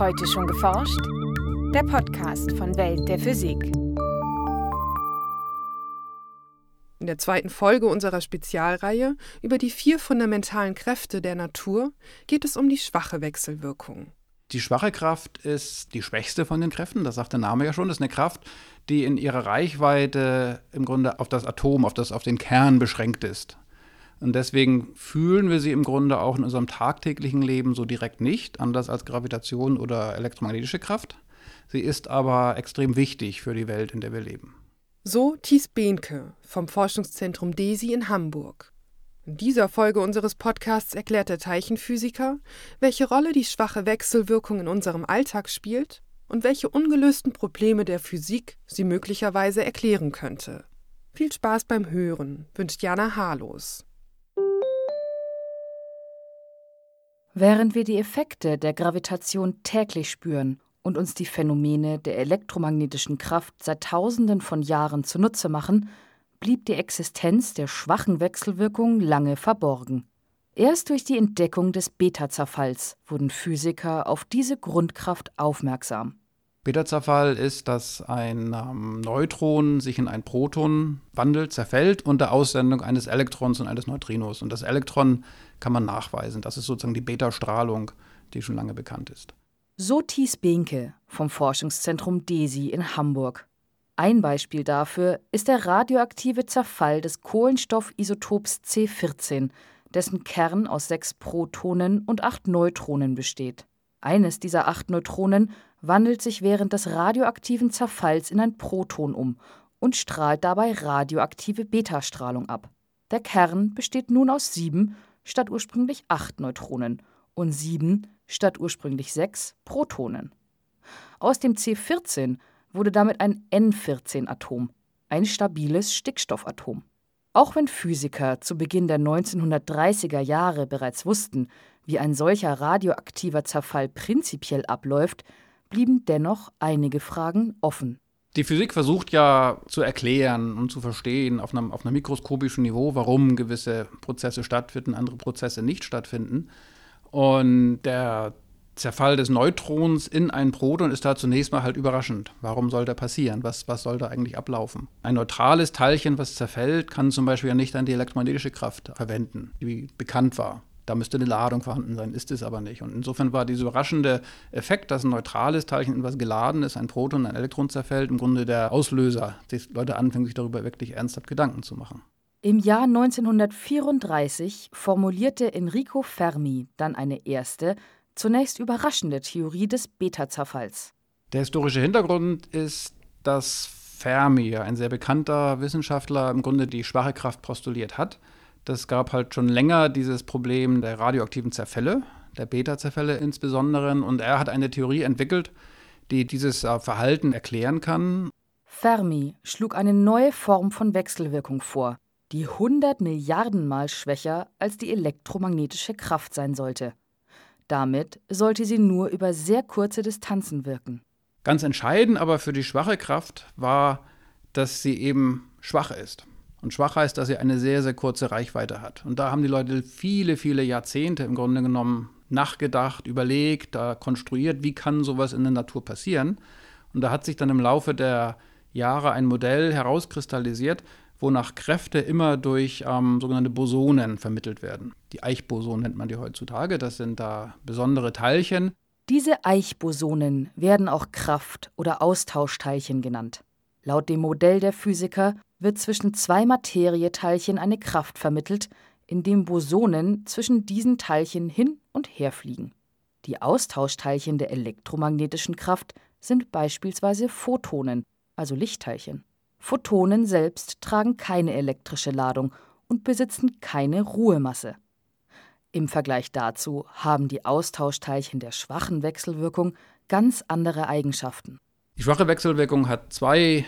Heute schon geforscht? Der Podcast von Welt der Physik. In der zweiten Folge unserer Spezialreihe über die vier fundamentalen Kräfte der Natur geht es um die schwache Wechselwirkung. Die schwache Kraft ist die schwächste von den Kräften, das sagt der Name ja schon. Das ist eine Kraft, die in ihrer Reichweite im Grunde auf das Atom, auf, das, auf den Kern beschränkt ist. Und deswegen fühlen wir sie im Grunde auch in unserem tagtäglichen Leben so direkt nicht, anders als Gravitation oder elektromagnetische Kraft. Sie ist aber extrem wichtig für die Welt, in der wir leben. So Thies Behnke vom Forschungszentrum DESI in Hamburg. In dieser Folge unseres Podcasts erklärt der Teilchenphysiker, welche Rolle die schwache Wechselwirkung in unserem Alltag spielt und welche ungelösten Probleme der Physik sie möglicherweise erklären könnte. Viel Spaß beim Hören wünscht Jana Harlos. Während wir die Effekte der Gravitation täglich spüren und uns die Phänomene der elektromagnetischen Kraft seit Tausenden von Jahren zunutze machen, blieb die Existenz der schwachen Wechselwirkung lange verborgen. Erst durch die Entdeckung des Beta-Zerfalls wurden Physiker auf diese Grundkraft aufmerksam. Beta-Zerfall ist, dass ein ähm, Neutron sich in ein Proton wandelt, zerfällt unter Aussendung eines Elektrons und eines Neutrinos. Und das Elektron kann man nachweisen. Das ist sozusagen die Beta-Strahlung, die schon lange bekannt ist. So Thies Behnke vom Forschungszentrum DESI in Hamburg. Ein Beispiel dafür ist der radioaktive Zerfall des Kohlenstoffisotops C14, dessen Kern aus sechs Protonen und acht Neutronen besteht. Eines dieser acht Neutronen wandelt sich während des radioaktiven Zerfalls in ein Proton um und strahlt dabei radioaktive Betastrahlung ab. Der Kern besteht nun aus sieben statt ursprünglich acht Neutronen und sieben statt ursprünglich sechs Protonen. Aus dem C14 wurde damit ein N14-Atom, ein stabiles Stickstoffatom. Auch wenn Physiker zu Beginn der 1930er Jahre bereits wussten, wie ein solcher radioaktiver Zerfall prinzipiell abläuft, blieben dennoch einige Fragen offen. Die Physik versucht ja zu erklären und zu verstehen auf einem, auf einem mikroskopischen Niveau, warum gewisse Prozesse stattfinden, andere Prozesse nicht stattfinden. Und der Zerfall des Neutrons in ein Proton ist da zunächst mal halt überraschend. Warum soll der passieren? Was, was soll da eigentlich ablaufen? Ein neutrales Teilchen, was zerfällt, kann zum Beispiel ja nicht dann die elektromagnetische Kraft verwenden, die bekannt war. Da müsste eine Ladung vorhanden sein, ist es aber nicht. Und insofern war dieser überraschende Effekt, dass ein neutrales Teilchen in etwas geladen ist, ein Proton, ein Elektron zerfällt, im Grunde der Auslöser, dass Leute anfangen, sich darüber wirklich ernsthaft Gedanken zu machen. Im Jahr 1934 formulierte Enrico Fermi dann eine erste, zunächst überraschende Theorie des Beta-Zerfalls. Der historische Hintergrund ist, dass Fermi, ein sehr bekannter Wissenschaftler, im Grunde die schwache Kraft postuliert hat. Das gab halt schon länger dieses Problem der radioaktiven Zerfälle, der Beta-Zerfälle insbesondere. Und er hat eine Theorie entwickelt, die dieses äh, Verhalten erklären kann. Fermi schlug eine neue Form von Wechselwirkung vor, die 100 Milliarden Mal schwächer als die elektromagnetische Kraft sein sollte. Damit sollte sie nur über sehr kurze Distanzen wirken. Ganz entscheidend aber für die schwache Kraft war, dass sie eben schwach ist. Und schwach heißt, dass sie eine sehr, sehr kurze Reichweite hat. Und da haben die Leute viele, viele Jahrzehnte im Grunde genommen nachgedacht, überlegt, da konstruiert, wie kann sowas in der Natur passieren. Und da hat sich dann im Laufe der Jahre ein Modell herauskristallisiert, wonach Kräfte immer durch ähm, sogenannte Bosonen vermittelt werden. Die Eichbosonen nennt man die heutzutage. Das sind da besondere Teilchen. Diese Eichbosonen werden auch Kraft- oder Austauschteilchen genannt. Laut dem Modell der Physiker wird zwischen zwei Materieteilchen eine Kraft vermittelt, indem Bosonen zwischen diesen Teilchen hin und her fliegen. Die Austauschteilchen der elektromagnetischen Kraft sind beispielsweise Photonen, also Lichtteilchen. Photonen selbst tragen keine elektrische Ladung und besitzen keine Ruhemasse. Im Vergleich dazu haben die Austauschteilchen der schwachen Wechselwirkung ganz andere Eigenschaften. Die schwache Wechselwirkung hat zwei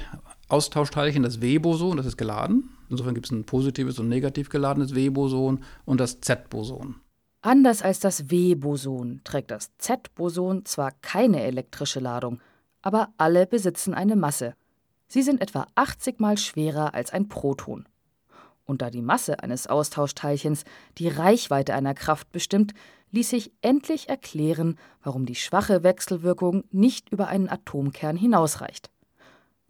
Austauschteilchen, das W-Boson, das ist geladen. Insofern gibt es ein positives und negativ geladenes W-Boson und das Z-Boson. Anders als das W-Boson trägt das Z-Boson zwar keine elektrische Ladung, aber alle besitzen eine Masse. Sie sind etwa 80 mal schwerer als ein Proton. Und da die Masse eines Austauschteilchens die Reichweite einer Kraft bestimmt, ließ sich endlich erklären, warum die schwache Wechselwirkung nicht über einen Atomkern hinausreicht.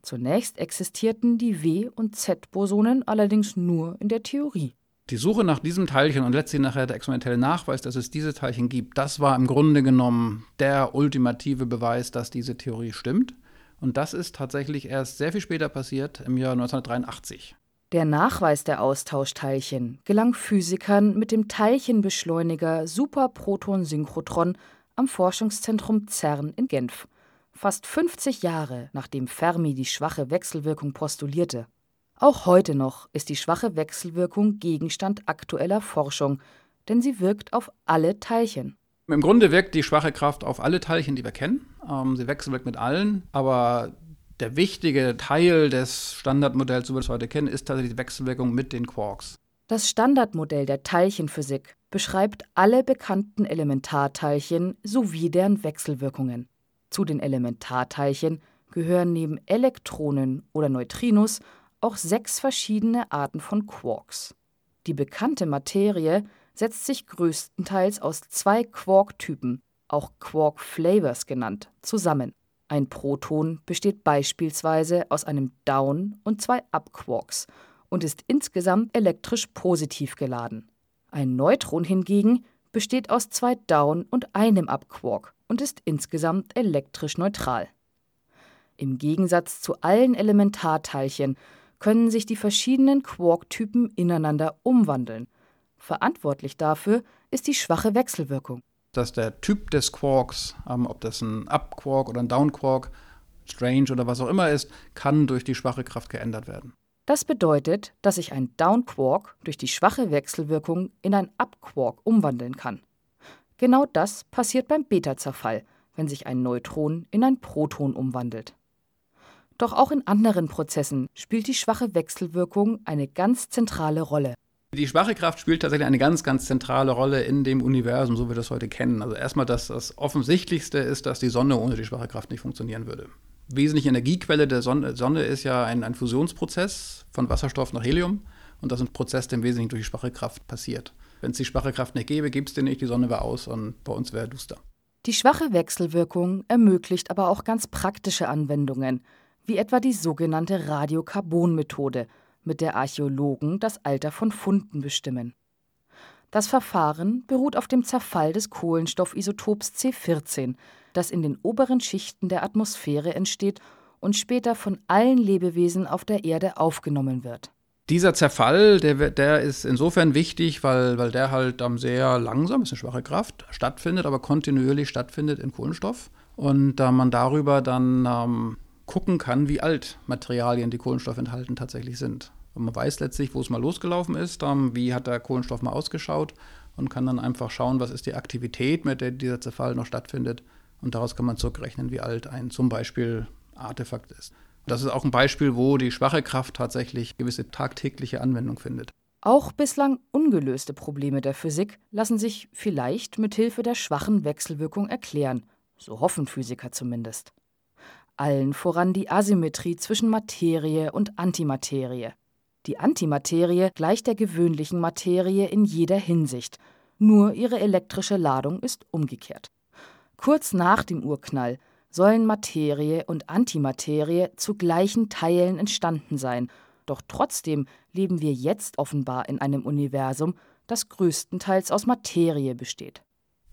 Zunächst existierten die W- und Z-Bosonen allerdings nur in der Theorie. Die Suche nach diesem Teilchen und letztlich nachher der experimentelle Nachweis, dass es diese Teilchen gibt, das war im Grunde genommen der ultimative Beweis, dass diese Theorie stimmt. Und das ist tatsächlich erst sehr viel später passiert, im Jahr 1983. Der Nachweis der Austauschteilchen gelang Physikern mit dem Teilchenbeschleuniger Superproton-Synchrotron am Forschungszentrum CERN in Genf fast 50 Jahre nachdem Fermi die schwache Wechselwirkung postulierte. Auch heute noch ist die schwache Wechselwirkung Gegenstand aktueller Forschung, denn sie wirkt auf alle Teilchen. Im Grunde wirkt die schwache Kraft auf alle Teilchen, die wir kennen. Ähm, sie wechselwirkt mit allen, aber der wichtige Teil des Standardmodells, so wie wir es heute kennen, ist tatsächlich die Wechselwirkung mit den Quarks. Das Standardmodell der Teilchenphysik beschreibt alle bekannten Elementarteilchen sowie deren Wechselwirkungen. Zu den Elementarteilchen gehören neben Elektronen oder Neutrinos auch sechs verschiedene Arten von Quarks. Die bekannte Materie setzt sich größtenteils aus zwei Quark-Typen, auch Quark-Flavors genannt, zusammen. Ein Proton besteht beispielsweise aus einem Down- und zwei Up-Quarks und ist insgesamt elektrisch positiv geladen. Ein Neutron hingegen besteht aus zwei Down- und einem Up-Quark und ist insgesamt elektrisch neutral. Im Gegensatz zu allen Elementarteilchen können sich die verschiedenen Quark-Typen ineinander umwandeln. Verantwortlich dafür ist die schwache Wechselwirkung. Dass der Typ des Quarks, ähm, ob das ein Up-Quark oder ein Down-Quark, Strange oder was auch immer ist, kann durch die schwache Kraft geändert werden. Das bedeutet, dass sich ein Down-Quark durch die schwache Wechselwirkung in ein Up-Quark umwandeln kann. Genau das passiert beim Beta-Zerfall, wenn sich ein Neutron in ein Proton umwandelt. Doch auch in anderen Prozessen spielt die schwache Wechselwirkung eine ganz zentrale Rolle. Die schwache Kraft spielt tatsächlich eine ganz, ganz zentrale Rolle in dem Universum, so wie wir das heute kennen. Also erstmal das, das Offensichtlichste ist, dass die Sonne ohne die schwache Kraft nicht funktionieren würde. Wesentliche Energiequelle der Sonne, Sonne ist ja ein, ein Fusionsprozess von Wasserstoff nach Helium. Und das ist ein Prozess, der im Wesentlichen durch die schwache Kraft passiert. Wenn es die schwache Kraft nicht gäbe, gäbe es den nicht, die Sonne wäre aus und bei uns wäre duster. Die schwache Wechselwirkung ermöglicht aber auch ganz praktische Anwendungen, wie etwa die sogenannte Radiokarbon-Methode, mit der Archäologen das Alter von Funden bestimmen. Das Verfahren beruht auf dem Zerfall des Kohlenstoffisotops C14, das in den oberen Schichten der Atmosphäre entsteht und später von allen Lebewesen auf der Erde aufgenommen wird. Dieser Zerfall, der, der ist insofern wichtig, weil, weil der halt ähm, sehr langsam, ist eine schwache Kraft, stattfindet, aber kontinuierlich stattfindet in Kohlenstoff. Und da man darüber dann ähm, gucken kann, wie alt Materialien, die Kohlenstoff enthalten, tatsächlich sind. Und man weiß letztlich, wo es mal losgelaufen ist, ähm, wie hat der Kohlenstoff mal ausgeschaut und kann dann einfach schauen, was ist die Aktivität, mit der dieser Zerfall noch stattfindet. Und daraus kann man zurückrechnen, wie alt ein zum Beispiel Artefakt ist. Das ist auch ein Beispiel, wo die schwache Kraft tatsächlich gewisse tagtägliche Anwendung findet. Auch bislang ungelöste Probleme der Physik lassen sich vielleicht mit Hilfe der schwachen Wechselwirkung erklären, so hoffen Physiker zumindest. Allen voran die Asymmetrie zwischen Materie und Antimaterie. Die Antimaterie gleicht der gewöhnlichen Materie in jeder Hinsicht, nur ihre elektrische Ladung ist umgekehrt. Kurz nach dem Urknall sollen Materie und Antimaterie zu gleichen Teilen entstanden sein, doch trotzdem leben wir jetzt offenbar in einem Universum, das größtenteils aus Materie besteht.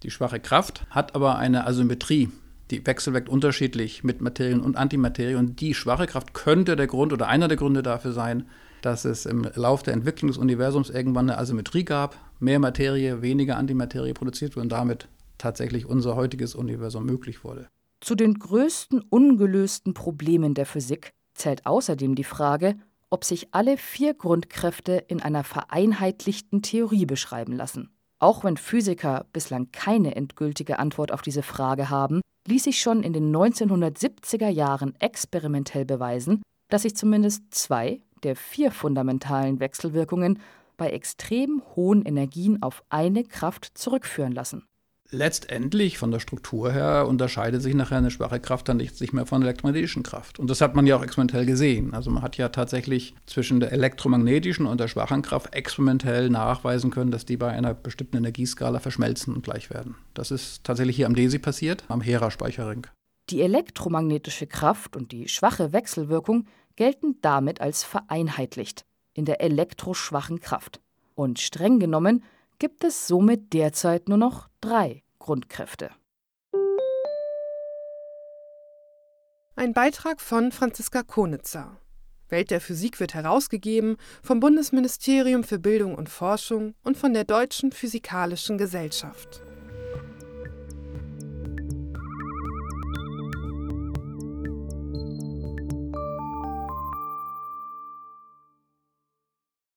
Die schwache Kraft hat aber eine Asymmetrie. Die wechselwirkt unterschiedlich mit Materien und Antimaterie. Und die schwache Kraft könnte der Grund oder einer der Gründe dafür sein, dass es im Lauf der Entwicklung des Universums irgendwann eine Asymmetrie gab. Mehr Materie, weniger Antimaterie produziert wurde und damit tatsächlich unser heutiges Universum möglich wurde. Zu den größten ungelösten Problemen der Physik zählt außerdem die Frage, ob sich alle vier Grundkräfte in einer vereinheitlichten Theorie beschreiben lassen. Auch wenn Physiker bislang keine endgültige Antwort auf diese Frage haben, ließ sich schon in den 1970er Jahren experimentell beweisen, dass sich zumindest zwei der vier fundamentalen Wechselwirkungen bei extrem hohen Energien auf eine Kraft zurückführen lassen. Letztendlich von der Struktur her unterscheidet sich nachher eine schwache Kraft dann nicht mehr von elektromagnetischen Kraft. Und das hat man ja auch experimentell gesehen. Also man hat ja tatsächlich zwischen der elektromagnetischen und der schwachen Kraft experimentell nachweisen können, dass die bei einer bestimmten Energieskala verschmelzen und gleich werden. Das ist tatsächlich hier am DESI passiert, am Hera-Speicherring. Die elektromagnetische Kraft und die schwache Wechselwirkung gelten damit als vereinheitlicht in der elektroschwachen Kraft. Und streng genommen gibt es somit derzeit nur noch drei Grundkräfte. Ein Beitrag von Franziska Konitzer. Welt der Physik wird herausgegeben vom Bundesministerium für Bildung und Forschung und von der Deutschen Physikalischen Gesellschaft.